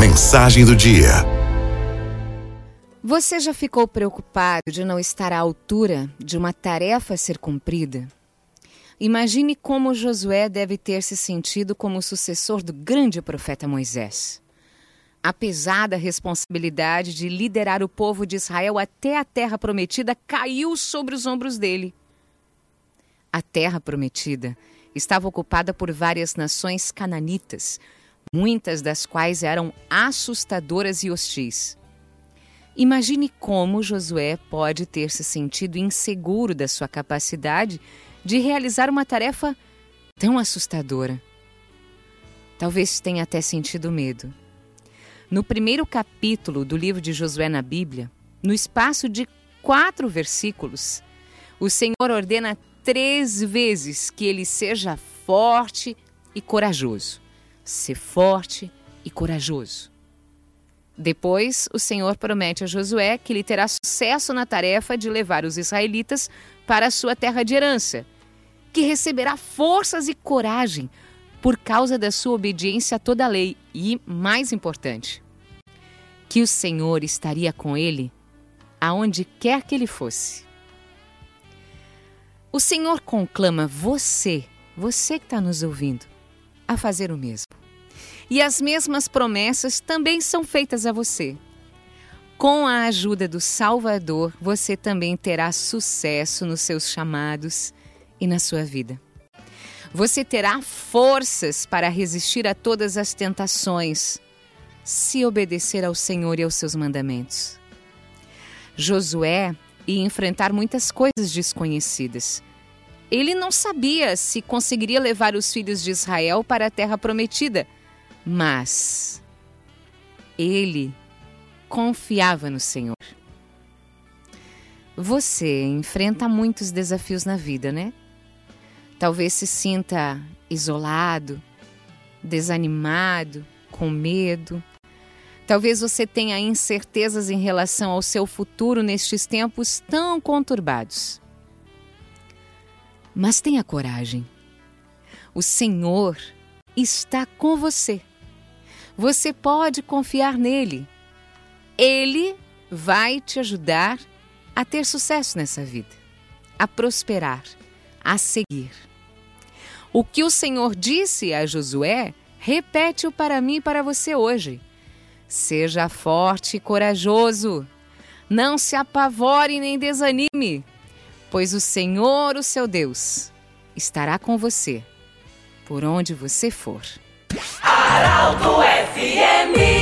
Mensagem do dia. Você já ficou preocupado de não estar à altura de uma tarefa a ser cumprida? Imagine como Josué deve ter se sentido como sucessor do grande profeta Moisés. A pesada responsabilidade de liderar o povo de Israel até a terra prometida caiu sobre os ombros dele. A terra prometida estava ocupada por várias nações cananitas, muitas das quais eram assustadoras e hostis. Imagine como Josué pode ter se sentido inseguro da sua capacidade de realizar uma tarefa tão assustadora. Talvez tenha até sentido medo. No primeiro capítulo do livro de Josué na Bíblia, no espaço de quatro versículos, o Senhor ordena três vezes que ele seja forte e corajoso. Ser forte e corajoso. Depois, o Senhor promete a Josué que ele terá sucesso na tarefa de levar os israelitas para a sua terra de herança, que receberá forças e coragem por causa da sua obediência a toda a lei e, mais importante, que o Senhor estaria com ele aonde quer que ele fosse. O Senhor conclama você, você que está nos ouvindo, a fazer o mesmo. E as mesmas promessas também são feitas a você. Com a ajuda do Salvador, você também terá sucesso nos seus chamados e na sua vida. Você terá forças para resistir a todas as tentações, se obedecer ao Senhor e aos seus mandamentos. Josué ia enfrentar muitas coisas desconhecidas. Ele não sabia se conseguiria levar os filhos de Israel para a terra prometida mas ele confiava no Senhor. Você enfrenta muitos desafios na vida, né? Talvez se sinta isolado, desanimado, com medo. Talvez você tenha incertezas em relação ao seu futuro nestes tempos tão conturbados. Mas tenha coragem. O Senhor está com você. Você pode confiar nele. Ele vai te ajudar a ter sucesso nessa vida, a prosperar, a seguir. O que o Senhor disse a Josué, repete-o para mim e para você hoje. Seja forte e corajoso. Não se apavore nem desanime, pois o Senhor, o seu Deus, estará com você por onde você for. Arauto FM.